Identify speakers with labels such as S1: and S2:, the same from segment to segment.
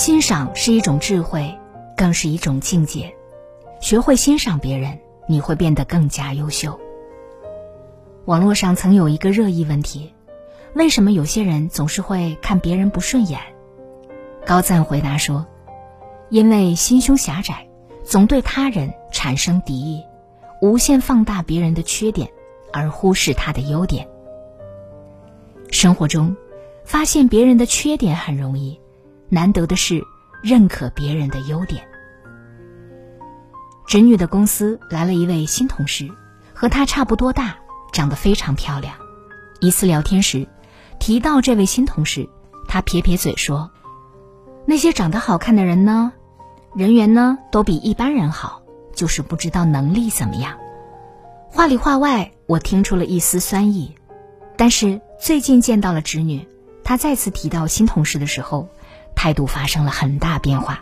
S1: 欣赏是一种智慧，更是一种境界。学会欣赏别人，你会变得更加优秀。网络上曾有一个热议问题：为什么有些人总是会看别人不顺眼？高赞回答说：“因为心胸狭窄，总对他人产生敌意，无限放大别人的缺点，而忽视他的优点。生活中，发现别人的缺点很容易。”难得的是，认可别人的优点。侄女的公司来了一位新同事，和她差不多大，长得非常漂亮。一次聊天时，提到这位新同事，她撇撇嘴说：“那些长得好看的人呢，人缘呢都比一般人好，就是不知道能力怎么样。”话里话外，我听出了一丝酸意。但是最近见到了侄女，她再次提到新同事的时候。态度发生了很大变化。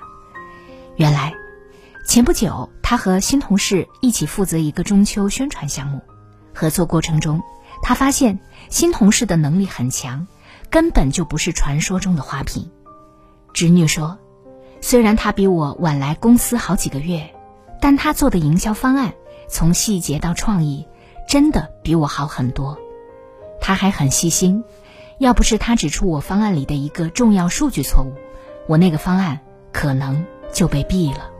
S1: 原来，前不久他和新同事一起负责一个中秋宣传项目，合作过程中，他发现新同事的能力很强，根本就不是传说中的花瓶。侄女说：“虽然他比我晚来公司好几个月，但他做的营销方案，从细节到创意，真的比我好很多。他还很细心。”要不是他指出我方案里的一个重要数据错误，我那个方案可能就被毙了。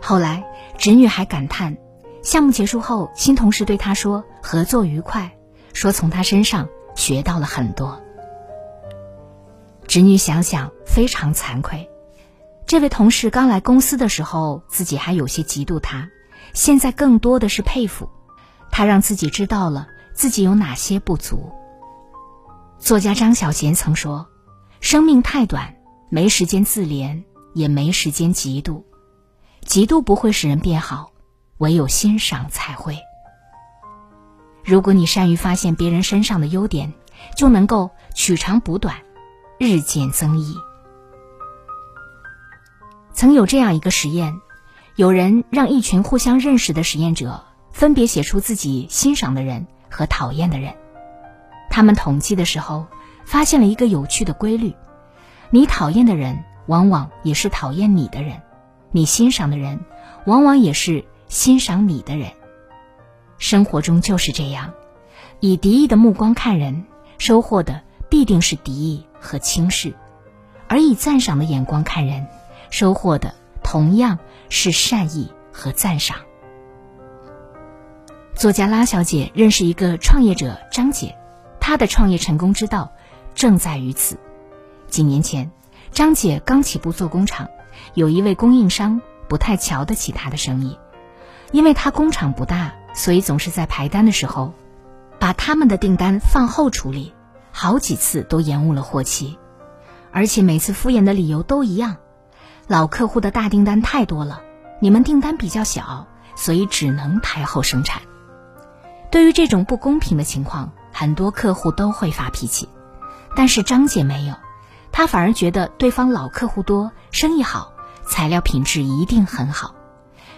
S1: 后来侄女还感叹，项目结束后，新同事对她说合作愉快，说从他身上学到了很多。侄女想想非常惭愧，这位同事刚来公司的时候，自己还有些嫉妒他，现在更多的是佩服，他让自己知道了自己有哪些不足。作家张小娴曾说：“生命太短，没时间自怜，也没时间嫉妒。嫉妒不会使人变好，唯有欣赏才会。如果你善于发现别人身上的优点，就能够取长补短，日渐增益。”曾有这样一个实验，有人让一群互相认识的实验者分别写出自己欣赏的人和讨厌的人。他们统计的时候，发现了一个有趣的规律：你讨厌的人，往往也是讨厌你的人；你欣赏的人，往往也是欣赏你的人。生活中就是这样，以敌意的目光看人，收获的必定是敌意和轻视；而以赞赏的眼光看人，收获的同样是善意和赞赏。作家拉小姐认识一个创业者张姐。她的创业成功之道，正在于此。几年前，张姐刚起步做工厂，有一位供应商不太瞧得起她的生意，因为她工厂不大，所以总是在排单的时候，把他们的订单放后处理，好几次都延误了货期，而且每次敷衍的理由都一样：老客户的大订单太多了，你们订单比较小，所以只能排后生产。对于这种不公平的情况，很多客户都会发脾气，但是张姐没有，他反而觉得对方老客户多，生意好，材料品质一定很好，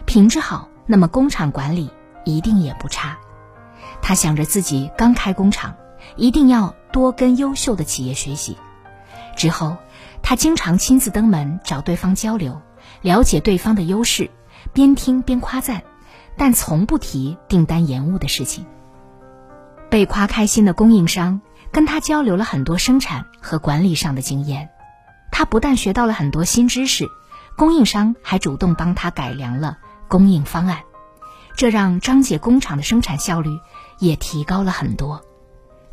S1: 品质好，那么工厂管理一定也不差。他想着自己刚开工厂，一定要多跟优秀的企业学习。之后，他经常亲自登门找对方交流，了解对方的优势，边听边夸赞，但从不提订单延误的事情。被夸开心的供应商跟他交流了很多生产和管理上的经验，他不但学到了很多新知识，供应商还主动帮他改良了供应方案，这让张姐工厂的生产效率也提高了很多。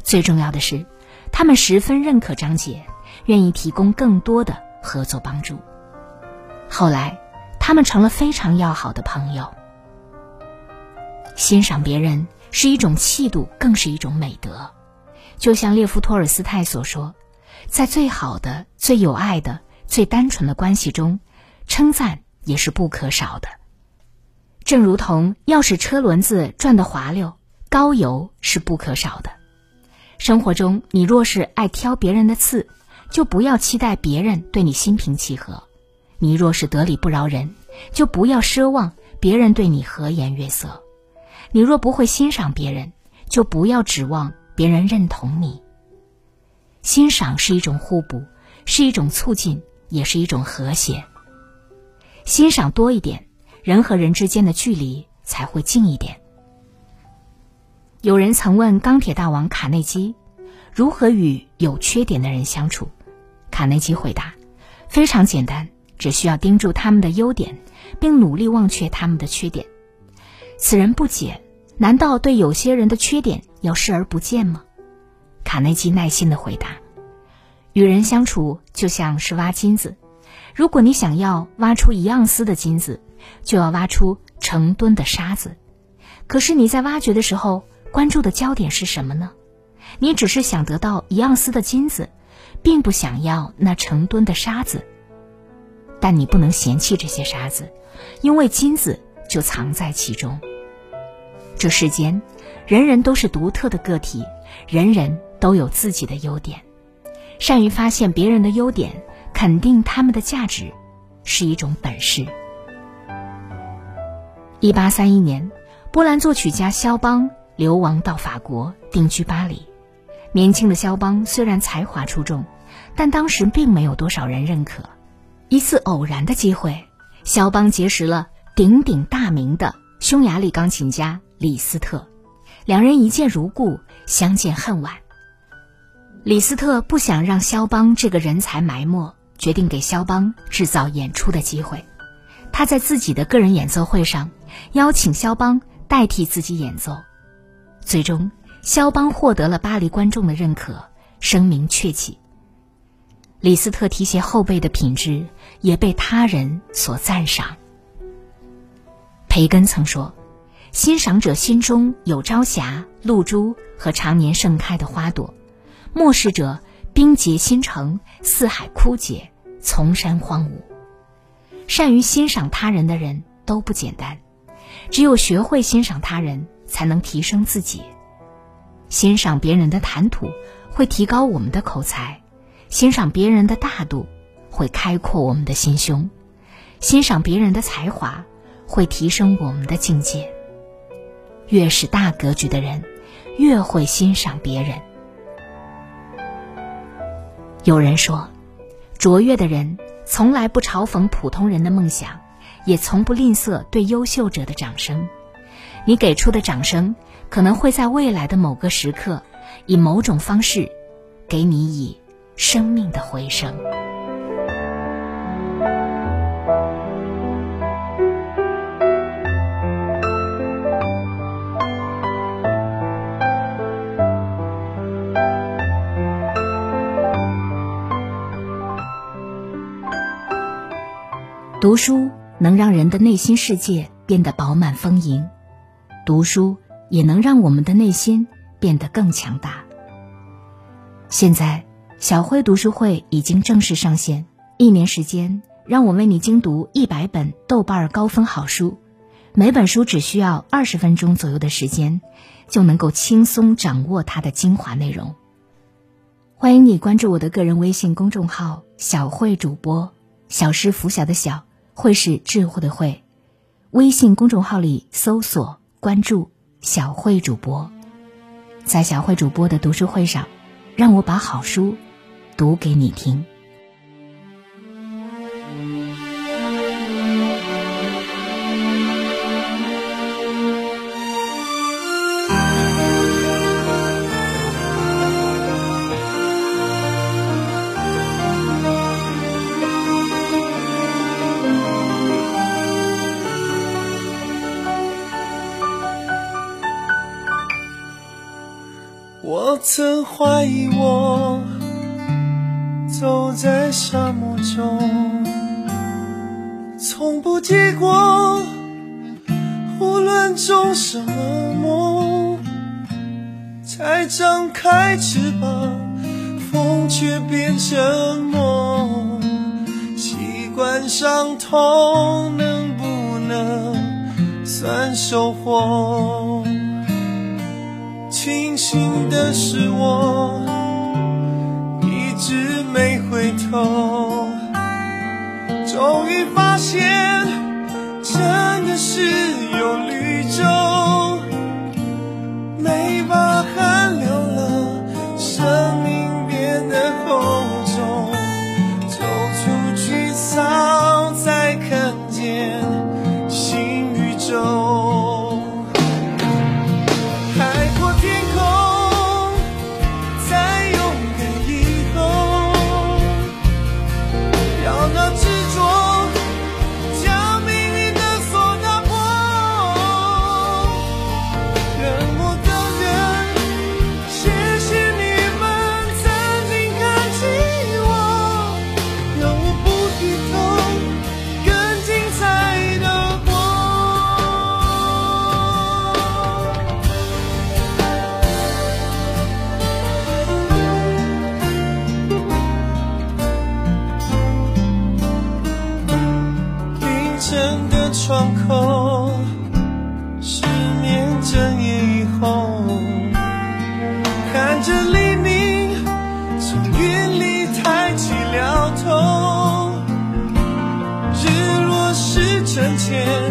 S1: 最重要的是，他们十分认可张姐，愿意提供更多的合作帮助。后来，他们成了非常要好的朋友。欣赏别人。是一种气度，更是一种美德。就像列夫·托尔斯泰所说，在最好的、最有爱的、最单纯的关系中，称赞也是不可少的。正如同要使车轮子转得滑溜，高油是不可少的。生活中，你若是爱挑别人的刺，就不要期待别人对你心平气和；你若是得理不饶人，就不要奢望别人对你和颜悦色。你若不会欣赏别人，就不要指望别人认同你。欣赏是一种互补，是一种促进，也是一种和谐。欣赏多一点，人和人之间的距离才会近一点。有人曾问钢铁大王卡内基，如何与有缺点的人相处？卡内基回答：非常简单，只需要盯住他们的优点，并努力忘却他们的缺点。此人不解，难道对有些人的缺点要视而不见吗？卡内基耐心的回答：与人相处就像是挖金子，如果你想要挖出一盎司的金子，就要挖出成吨的沙子。可是你在挖掘的时候，关注的焦点是什么呢？你只是想得到一盎司的金子，并不想要那成吨的沙子。但你不能嫌弃这些沙子，因为金子就藏在其中。这世间，人人都是独特的个体，人人都有自己的优点。善于发现别人的优点，肯定他们的价值，是一种本事。一八三一年，波兰作曲家肖邦。流亡到法国定居巴黎，年轻的肖邦虽然才华出众，但当时并没有多少人认可。一次偶然的机会，肖邦结识了鼎鼎大名的匈牙利钢琴家李斯特，两人一见如故，相见恨晚。李斯特不想让肖邦这个人才埋没，决定给肖邦制造演出的机会。他在自己的个人演奏会上邀请肖邦代替自己演奏。最终，肖邦获得了巴黎观众的认可，声名鹊起。李斯特提携后辈的品质也被他人所赞赏。培根曾说：“欣赏者心中有朝霞、露珠和常年盛开的花朵；漠视者冰结心城，四海枯竭，丛山荒芜。”善于欣赏他人的人都不简单，只有学会欣赏他人。才能提升自己。欣赏别人的谈吐，会提高我们的口才；欣赏别人的大度，会开阔我们的心胸；欣赏别人的才华，会提升我们的境界。越是大格局的人，越会欣赏别人。有人说，卓越的人从来不嘲讽普通人的梦想，也从不吝啬对优秀者的掌声。你给出的掌声，可能会在未来的某个时刻，以某种方式，给你以生命的回声。读书能让人的内心世界变得饱满丰盈。读书也能让我们的内心变得更强大。现在，小慧读书会已经正式上线，一年时间，让我为你精读一百本豆瓣高分好书，每本书只需要二十分钟左右的时间，就能够轻松掌握它的精华内容。欢迎你关注我的个人微信公众号“小慧主播”，小是拂晓的小，会是智慧的慧，微信公众号里搜索。关注小慧主播，在小慧主播的读书会上，让我把好书读给你听。
S2: 曾怀疑，我走在沙漠中，从不结果。无论种什么梦，才张开翅膀，风却变成梦。习惯伤痛能不能算收获？庆幸的是我一直没回头，终于发现。前。